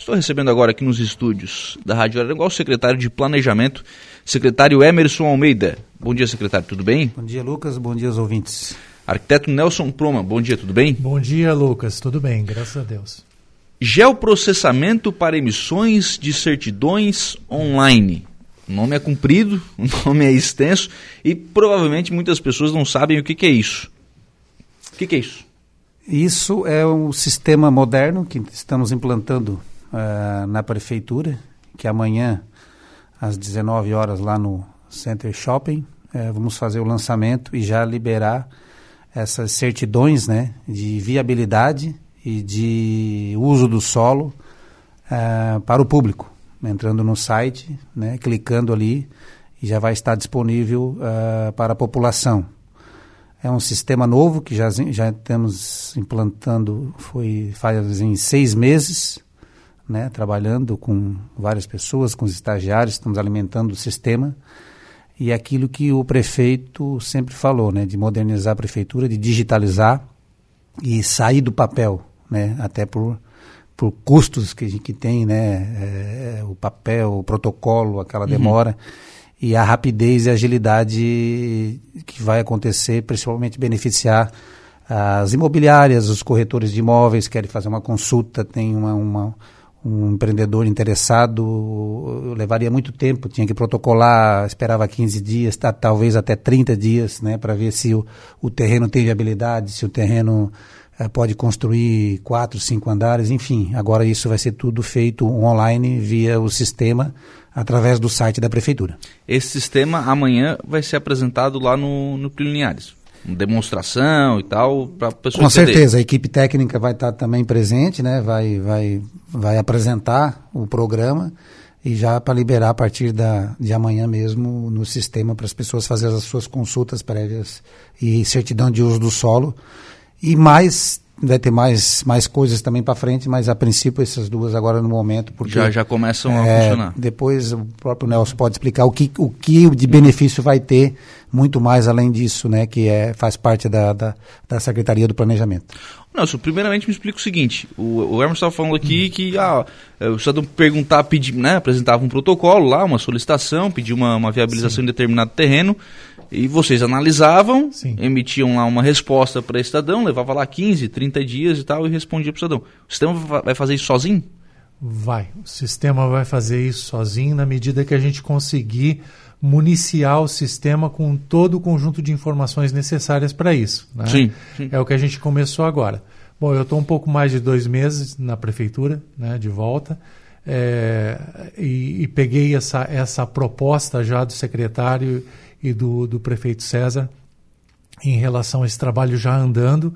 Estou recebendo agora aqui nos estúdios da Rádio Araranguá o secretário de Planejamento, secretário Emerson Almeida. Bom dia, secretário, tudo bem? Bom dia, Lucas. Bom dia aos ouvintes. Arquiteto Nelson Proma, bom dia, tudo bem? Bom dia, Lucas. Tudo bem, graças a Deus. Geoprocessamento para emissões de certidões online. O nome é comprido, o nome é extenso e provavelmente muitas pessoas não sabem o que, que é isso. O que, que é isso? Isso é um sistema moderno que estamos implantando uh, na prefeitura, que amanhã, às 19 horas, lá no Center Shopping, uh, vamos fazer o lançamento e já liberar essas certidões né, de viabilidade e de uso do solo uh, para o público. Entrando no site, né, clicando ali, e já vai estar disponível para a população. É um sistema novo que já, já estamos implantando, foi faz em seis meses, né, trabalhando com várias pessoas, com os estagiários, estamos alimentando o sistema. E é aquilo que o prefeito sempre falou, né, de modernizar a prefeitura, de digitalizar e sair do papel, né, até por, por custos que, que tem, né, é, o papel, o protocolo, aquela uhum. demora. E a rapidez e agilidade que vai acontecer, principalmente beneficiar as imobiliárias, os corretores de imóveis querem fazer uma consulta, tem uma, uma um empreendedor interessado levaria muito tempo, tinha que protocolar, esperava 15 dias, tá, talvez até 30 dias, né, para ver se o, o terreno tem viabilidade, se o terreno é, pode construir quatro, cinco andares, enfim. Agora isso vai ser tudo feito online via o sistema através do site da prefeitura. Esse sistema amanhã vai ser apresentado lá no, no Cliniares demonstração e tal para pessoas com certeza a equipe técnica vai estar também presente né? Vai vai vai apresentar o programa e já para liberar a partir da, de amanhã mesmo no sistema para as pessoas fazerem as suas consultas prévias e certidão de uso do solo. E mais vai ter mais, mais coisas também para frente, mas a princípio essas duas agora no momento. Porque, já, já começam é, a funcionar. Depois o próprio Nelson pode explicar o que, o que de benefício vai ter, muito mais além disso, né, que é, faz parte da, da, da Secretaria do Planejamento. Nelson, primeiramente me explica o seguinte, o, o Hermes estava falando aqui hum. que ah, o cidadão perguntar, pedir, né, apresentava um protocolo lá, uma solicitação, pedir uma, uma viabilização Sim. em determinado terreno, e vocês analisavam, Sim. emitiam lá uma resposta para o cidadão, levava lá 15, 30 dias e tal, e respondia para o cidadão. O sistema vai fazer isso sozinho? Vai. O sistema vai fazer isso sozinho na medida que a gente conseguir municiar o sistema com todo o conjunto de informações necessárias para isso. Né? Sim, sim, É o que a gente começou agora. Bom, eu estou um pouco mais de dois meses na prefeitura, né, de volta, é, e, e, peguei essa, essa proposta já do secretário e do, do prefeito César em relação a esse trabalho já andando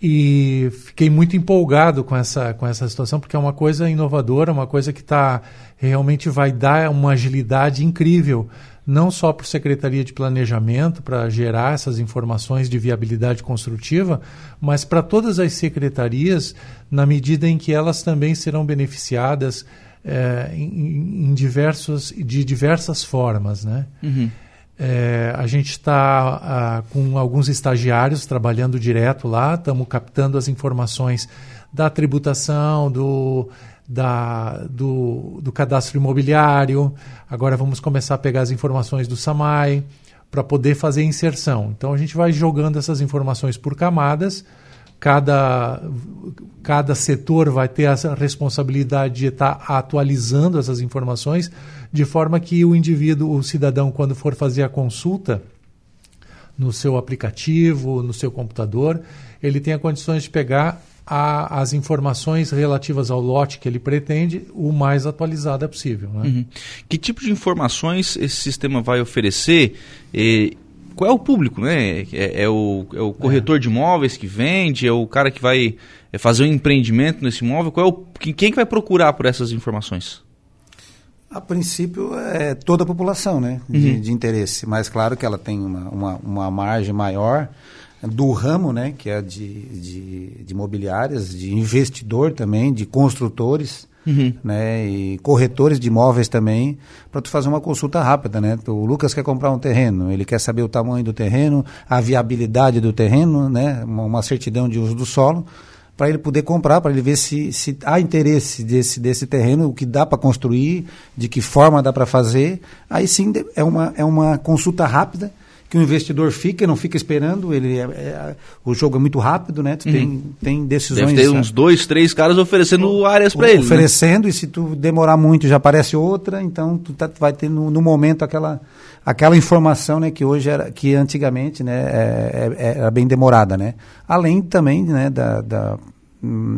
e fiquei muito empolgado com essa, com essa situação, porque é uma coisa inovadora, uma coisa que tá, realmente vai dar uma agilidade incrível, não só para a Secretaria de Planejamento, para gerar essas informações de viabilidade construtiva, mas para todas as secretarias, na medida em que elas também serão beneficiadas é, em, em diversos, de diversas formas. Né? Uhum. É, a gente está ah, com alguns estagiários trabalhando direto lá, estamos captando as informações da tributação, do, da, do, do, cadastro imobiliário. Agora vamos começar a pegar as informações do SAMAI para poder fazer inserção. Então a gente vai jogando essas informações por camadas. Cada, cada setor vai ter a responsabilidade de estar atualizando essas informações de forma que o indivíduo, o cidadão, quando for fazer a consulta no seu aplicativo, no seu computador, ele tenha condições de pegar a, as informações relativas ao lote que ele pretende o mais atualizada possível. Né? Uhum. Que tipo de informações esse sistema vai oferecer? E qual é o público? Né? É, é o, é o corretor é. de imóveis que vende? É o cara que vai fazer um empreendimento nesse imóvel? Qual é o, quem que vai procurar por essas informações? A princípio, é toda a população né, de, uhum. de interesse, mas claro que ela tem uma, uma, uma, margem maior do ramo, né, que é de, de, de imobiliárias, de investidor também, de construtores, uhum. né, e corretores de imóveis também, para tu fazer uma consulta rápida, né? O Lucas quer comprar um terreno, ele quer saber o tamanho do terreno, a viabilidade do terreno, né, uma, certidão de uso do solo, para ele poder comprar, para ele ver se, se há interesse desse, desse terreno, o que dá para construir, de que forma dá para fazer. Aí sim é uma, é uma consulta rápida que o investidor fica, não fica esperando, ele é, é, o jogo é muito rápido, né? Tu uhum. tem, tem decisões. Deve ter uns dois, três caras oferecendo áreas para ele. Né? Oferecendo, né? e se tu demorar muito já aparece outra, então tu, tá, tu vai ter no, no, momento aquela, aquela informação né, que hoje era, que antigamente né, é, é, era bem demorada, né? Além também né, da, da,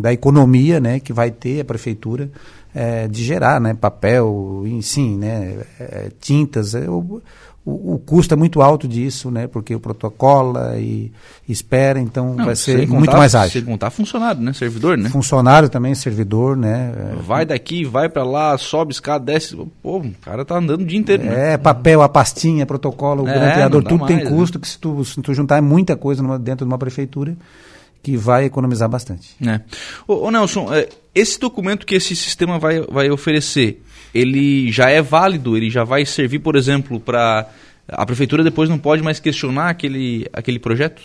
da economia né, que vai ter a prefeitura é, de gerar né, papel, sim, né, é, tintas. É, o, o, o, custo é muito alto disso, né? Porque o protocola e espera, então Não, vai ser contar, muito mais ágil. Sem contar funcionário, né? Servidor, né? Funcionário também, servidor, né? Vai daqui, vai para lá, sobe escada, desce. Pô, o cara tá andando o dia inteiro. Né? É, né? papel, a pastinha, protocolo, o é, tudo mais, tem custo né? que se tu, se tu juntar é muita coisa numa, dentro de uma prefeitura que vai economizar bastante. É. Ô, ô Nelson, é, esse documento que esse sistema vai, vai oferecer, ele já é válido, ele já vai servir, por exemplo, para a prefeitura depois não pode mais questionar aquele, aquele projeto?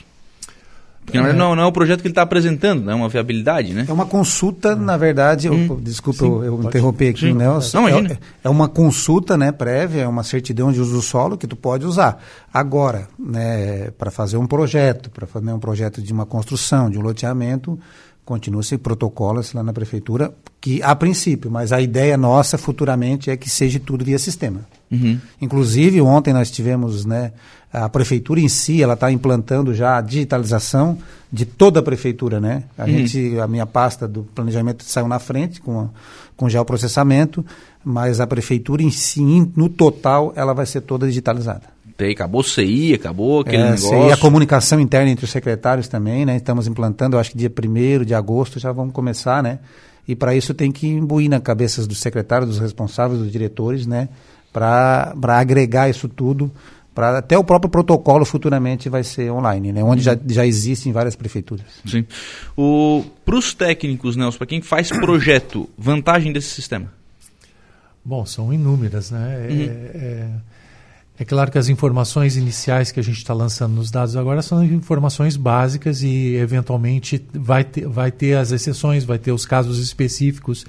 Porque é. não, não é o projeto que ele está apresentando, né? é uma viabilidade, né? É uma consulta, na verdade, hum. eu, desculpa Sim, eu interromper aqui, Sim. Nelson. Não, é, é, uma consulta né, prévia, é uma certidão de uso do solo que tu pode usar. Agora, né, para fazer um projeto, para fazer um projeto de uma construção, de um loteamento, continua-se protocolos lá na prefeitura, que a princípio, mas a ideia nossa futuramente é que seja tudo via sistema. Uhum. Inclusive, ontem nós tivemos, né, a prefeitura em si, ela está implantando já a digitalização de toda a prefeitura, né? A, uhum. gente, a minha pasta do planejamento saiu na frente com, com geoprocessamento, mas a prefeitura em si, no total, ela vai ser toda digitalizada. Tem, acabou o CI, acabou aquele é, negócio. CI, a comunicação interna entre os secretários também, né? Estamos implantando, acho que dia 1 de agosto já vamos começar, né? E para isso tem que imbuir na cabeça dos secretários, dos responsáveis, dos diretores, né? Para agregar isso tudo, para até o próprio protocolo futuramente vai ser online, né? Onde já, já existe em várias prefeituras. Sim. Para os técnicos, Nelson, para quem faz projeto, vantagem desse sistema? Bom, são inúmeras, né? Uhum. É, é é claro que as informações iniciais que a gente está lançando nos dados agora são informações básicas e, eventualmente, vai ter, vai ter as exceções, vai ter os casos específicos,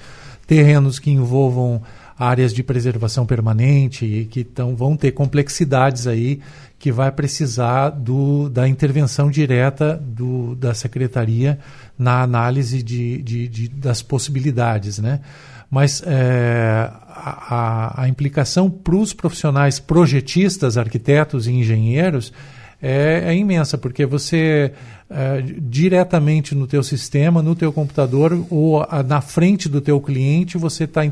terrenos que envolvam áreas de preservação permanente e que tão, vão ter complexidades aí que vai precisar do, da intervenção direta do, da secretaria na análise de, de, de das possibilidades, né? Mas é, a, a, implicação para os profissionais projetistas, arquitetos e engenheiros é, é imensa, porque você é, diretamente no teu sistema, no teu computador ou a, na frente do teu cliente, você está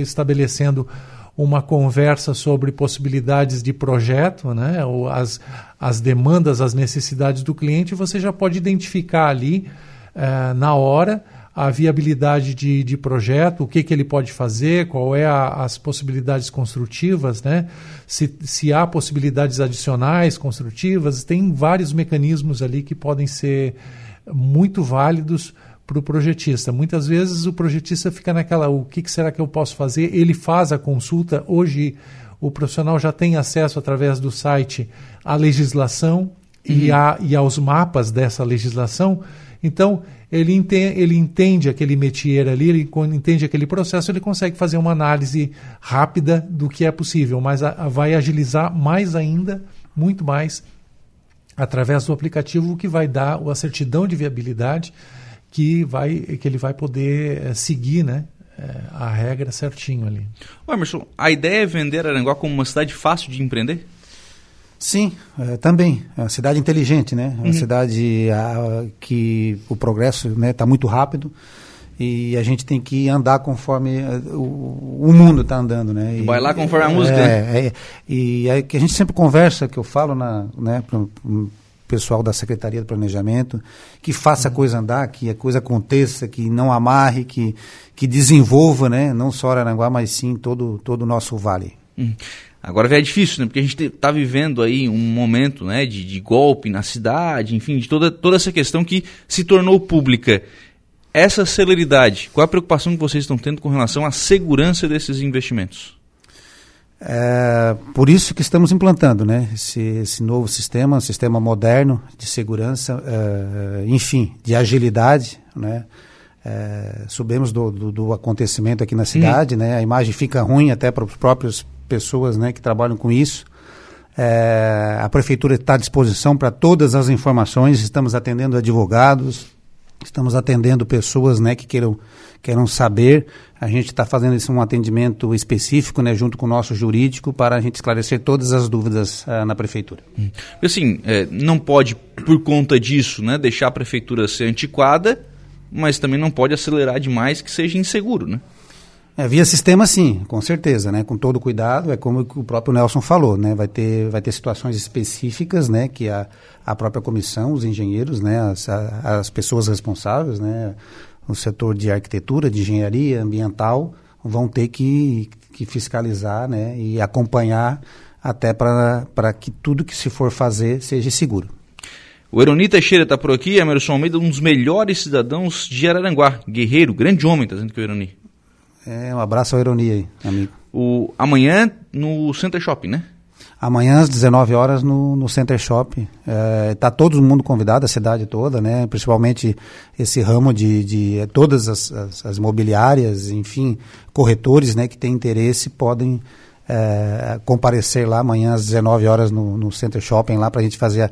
estabelecendo uma conversa sobre possibilidades de projeto, né? ou as, as demandas, as necessidades do cliente, você já pode identificar ali é, na hora a viabilidade de, de projeto, o que, que ele pode fazer, qual é a, as possibilidades construtivas, né? se, se há possibilidades adicionais construtivas, tem vários mecanismos ali que podem ser muito válidos para o projetista. Muitas vezes o projetista fica naquela, o que, que será que eu posso fazer? Ele faz a consulta, hoje o profissional já tem acesso através do site à legislação uhum. e, a, e aos mapas dessa legislação, então ele entende, ele entende aquele métier ali, ele entende aquele processo, ele consegue fazer uma análise rápida do que é possível, mas a, a vai agilizar mais ainda, muito mais, através do aplicativo, o que vai dar a certidão de viabilidade que, vai, que ele vai poder é, seguir né, é, a regra certinho ali. Ô Emerson, a ideia é vender Aranguá como uma cidade fácil de empreender? Sim, é, também. É uma cidade inteligente, né? É uma uhum. cidade a, que o progresso está né, tá muito rápido e a gente tem que andar conforme é, o, o mundo está andando, né? E, Vai lá conforme a música. É, né? é, e é que a gente sempre conversa, que eu falo na, né, pro, pro pessoal da Secretaria do Planejamento, que faça a uhum. coisa andar, que a coisa aconteça, que não amarre, que, que desenvolva, né? Não só Aranguá, mas sim todo, todo o nosso vale. Uhum. Agora é difícil, né? Porque a gente está vivendo aí um momento né, de, de, golpe na cidade, enfim, de toda, toda essa questão que se tornou pública. Essa celeridade, qual a preocupação que vocês estão tendo com relação à segurança desses investimentos? É, por isso que estamos implantando né, esse, esse novo sistema, um sistema moderno de segurança, é, enfim, de agilidade. Né? É, subimos do, do, do, acontecimento aqui na cidade, hum. né? a imagem fica ruim até para as próprias pessoas né, que trabalham com isso. É, a prefeitura está à disposição para todas as informações, estamos atendendo advogados, estamos atendendo pessoas né, que queiram, queiram saber. A gente está fazendo esse, um atendimento específico né, junto com o nosso jurídico para a gente esclarecer todas as dúvidas uh, na prefeitura. Hum. Assim, é, não pode, por conta disso, né, deixar a prefeitura ser antiquada, mas também não pode acelerar demais que seja inseguro, né? É, via sistema sim, com certeza, né? Com todo cuidado, é como o próprio Nelson falou, né? Vai ter, vai ter situações específicas, né? Que a, a própria comissão, os engenheiros, né? As, a, as pessoas responsáveis, né? O setor de arquitetura, de engenharia ambiental, vão ter que, que fiscalizar, né? E acompanhar até para que tudo que se for fazer seja seguro. O Eroni Teixeira está por aqui, Emerson Almeida, um dos melhores cidadãos de Araranguá. Guerreiro, grande homem, está dizendo que é o Eroni. É, um abraço à ironia aí, amigo. O, amanhã no Center Shopping, né? Amanhã às 19 horas no, no Center Shopping. Está é, tá todo mundo convidado, a cidade toda, né? Principalmente esse ramo de, de é, todas as, as, as, imobiliárias, enfim, corretores, né? Que têm interesse podem é, comparecer lá amanhã às 19 horas no, no Center Shopping lá para a gente fazer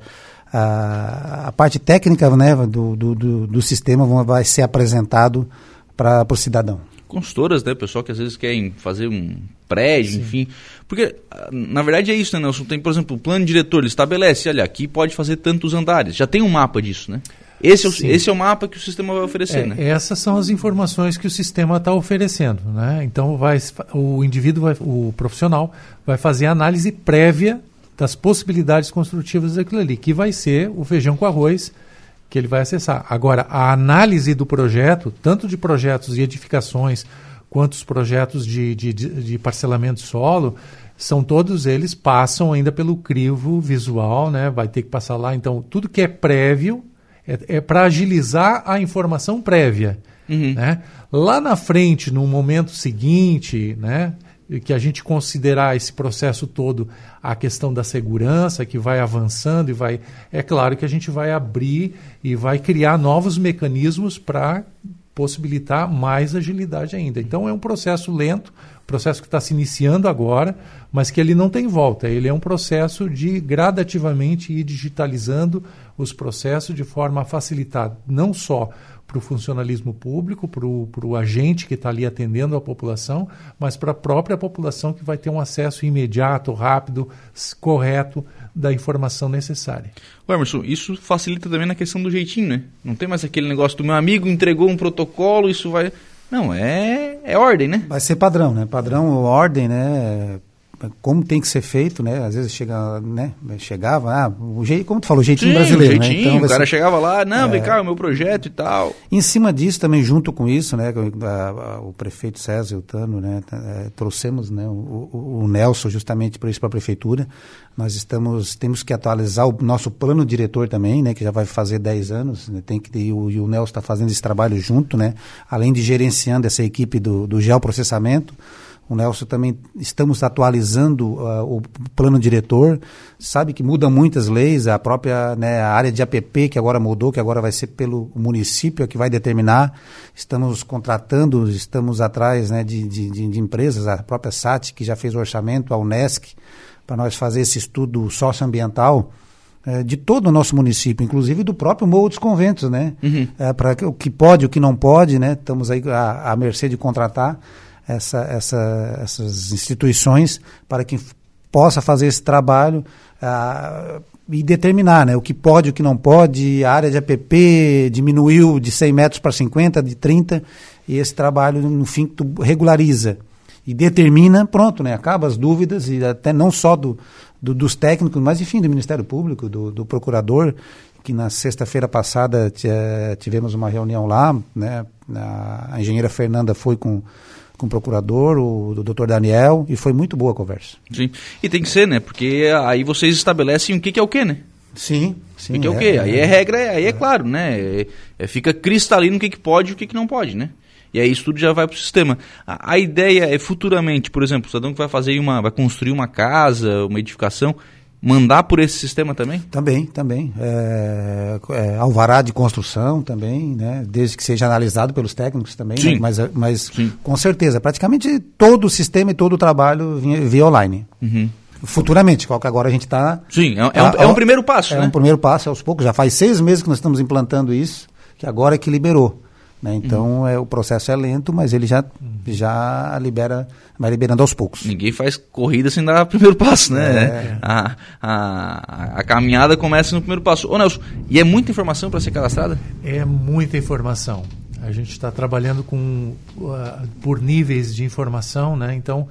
a, a, a, parte técnica, né? Do, do, do, do sistema vai ser apresentado para o cidadão consultoras, né? Pessoal que às vezes querem fazer um prédio, Sim. enfim. Porque, ah, na verdade, é isso, né, Nelson? Tem, por exemplo, o plano diretor, ele estabelece, olha, aqui pode fazer tantos andares. Já tem um mapa disso, né? Esse é, o, esse é o mapa que o sistema vai oferecer, é, né? Essas são as informações que o sistema está oferecendo, né? Então, vai, o indivíduo, vai, o profissional, vai fazer a análise prévia das possibilidades construtivas daquilo ali, que vai ser o feijão com arroz que ele vai acessar. Agora, a análise do projeto, tanto de projetos e edificações, quanto os projetos de, de, de parcelamento de solo, são todos eles passam ainda pelo crivo visual, né? Vai ter que passar lá. Então, tudo que é prévio é, é para agilizar a informação prévia. Uhum. Né? Lá na frente, no momento seguinte, né? Que a gente considerar esse processo todo a questão da segurança que vai avançando e vai é claro que a gente vai abrir e vai criar novos mecanismos para possibilitar mais agilidade ainda. Então é um processo lento, processo que está se iniciando agora, mas que ele não tem volta. Ele é um processo de gradativamente ir digitalizando os processos de forma a facilitar não só para o funcionalismo público, para o agente que está ali atendendo a população, mas para a própria população que vai ter um acesso imediato, rápido, correto da informação necessária. Emerson, isso facilita também na questão do jeitinho, né? Não tem mais aquele negócio do meu amigo entregou um protocolo, isso vai. Não, é, é ordem, né? Vai ser padrão, né? Padrão, ordem, né? Como tem que ser feito, né? Às vezes chega, né? Chegava, ah, o jeito, como tu falou, o jeitinho Sim, brasileiro, né? jeitinho, né? Então, o cara ser, chegava lá, não, é, vem cá, o meu projeto e tal. Em cima disso, também junto com isso, né? A, a, o prefeito César e o Tano, né? É, trouxemos, né? O, o, o Nelson justamente por isso para a prefeitura. Nós estamos, temos que atualizar o nosso plano diretor também, né? Que já vai fazer 10 anos, né, tem que e o, e o Nelson está fazendo esse trabalho junto, né? Além de gerenciando essa equipe do, do geoprocessamento, o Nelson também estamos atualizando uh, o plano diretor. Sabe que muda muitas leis, a própria né, a área de APP que agora mudou, que agora vai ser pelo município que vai determinar. Estamos contratando, estamos atrás né, de, de, de empresas, a própria SAT que já fez o orçamento, a Unesc, para nós fazer esse estudo socioambiental eh, de todo o nosso município, inclusive do próprio Morro dos Conventos, né? Uhum. É, para o que pode, o que não pode, né? Estamos aí à, à mercê de contratar essa, essa, essas instituições para que possa fazer esse trabalho ah, e determinar né, o que pode, o que não pode. A área de APP diminuiu de 100 metros para 50, de 30, e esse trabalho, no fim, regulariza e determina, pronto, né, acaba as dúvidas, e até não só do, do dos técnicos, mas enfim, do Ministério Público, do, do procurador, que na sexta-feira passada tivemos uma reunião lá, né, a engenheira Fernanda foi com com o procurador, o, o doutor Daniel, e foi muito boa a conversa. Sim, e tem que ser, né? Porque aí vocês estabelecem o que, que é o que, né? Sim, sim. O que é, é o quê? É, aí é regra, aí é, é claro, né? É, é, fica cristalino o que, que pode e o que, que não pode, né? E aí isso tudo já vai para o sistema. A, a, ideia é futuramente, por exemplo, o cidadão que vai fazer uma, vai construir uma casa, uma edificação, mandar por esse sistema também? Também, também. É, é, alvará de construção também, né? desde que seja analisado pelos técnicos também, Sim. Né? mas, mas Sim. com certeza, praticamente todo o sistema e todo o trabalho via, via online. Uhum. Futuramente, qual que agora a gente está... Sim, é, é, um, é um primeiro passo, É né? um primeiro passo, aos poucos, já faz seis meses que nós estamos implantando isso, que agora é que liberou. Né? Então, uhum. é, o processo é lento, mas ele já, já libera, vai liberando aos poucos. Ninguém faz corrida sem dar o primeiro passo, né? É. A, a, a, caminhada começa no primeiro passo. Ô Nelson, e é muita informação para ser cadastrada? É muita informação. A gente está trabalhando com uh, por níveis de informação, né? Então,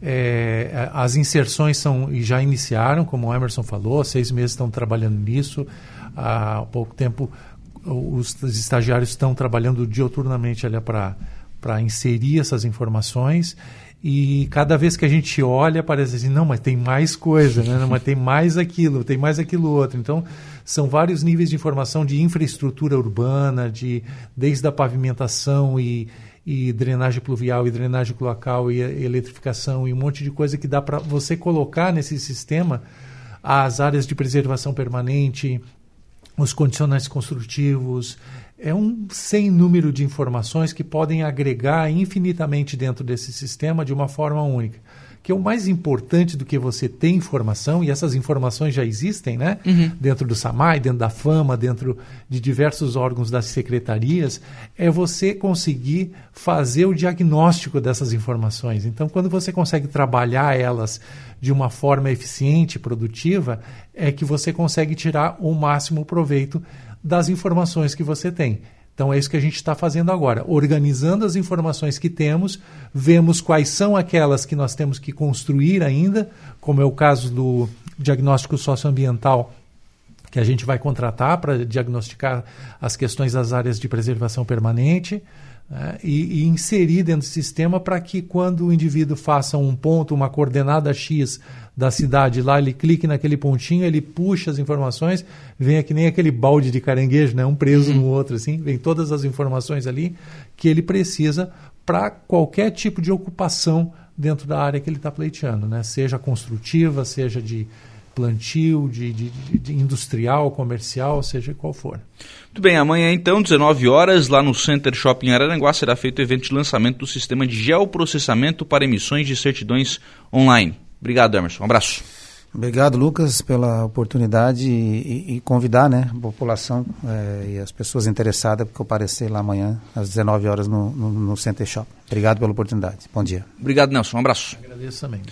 é, as inserções são já iniciaram, como o Emerson falou, seis meses estão trabalhando nisso. Há pouco tempo os, os estagiários estão trabalhando dioturnamente para inserir essas informações e cada vez que a gente olha parece assim, não, mas tem mais coisa, né? não, mas tem mais aquilo, tem mais aquilo outro. Então, são vários níveis de informação de infraestrutura urbana, de desde a pavimentação e, e drenagem pluvial e drenagem cloacal e eletrificação e um monte de coisa que dá para você colocar nesse sistema as áreas de preservação permanente, os condicionantes construtivos. É um sem número de informações que podem agregar infinitamente dentro desse sistema de uma forma única. Que é o mais importante do que você ter informação, e essas informações já existem, né? Uhum. Dentro do SAMAI, dentro da FAMA, dentro de diversos órgãos das secretarias, é você conseguir fazer o diagnóstico dessas informações. Então, quando você consegue trabalhar elas de uma forma eficiente e produtiva, é que você consegue tirar o máximo proveito das informações que você tem. Então é isso que a gente está fazendo agora, organizando as informações que temos, vemos quais são aquelas que nós temos que construir ainda, como é o caso do diagnóstico socioambiental que a gente vai contratar para diagnosticar as questões das áreas de preservação permanente. Né, e, e, inserir dentro do sistema para que quando o indivíduo faça um ponto, uma coordenada X da cidade lá, ele clique naquele pontinho, ele puxa as informações, vem que nem aquele balde de caranguejo, né? um preso uhum. no outro, assim, vem todas as informações ali que ele precisa para qualquer tipo de ocupação dentro da área que ele está pleiteando, né? seja construtiva, seja de plantio, de, de, de, industrial, comercial, seja qual for. Muito bem, amanhã então, 19 horas, lá no Center Shopping Araranguá, será feito o evento de lançamento do sistema de geoprocessamento para emissões de certidões online. Obrigado, Emerson. Um abraço. Obrigado, Lucas, pela oportunidade e, e convidar né, a população é, e as pessoas interessadas para comparecer lá amanhã, às 19 horas, no, no, no Center Shop. Obrigado pela oportunidade. Bom dia. Obrigado, Nelson. Um abraço. Agradeço também.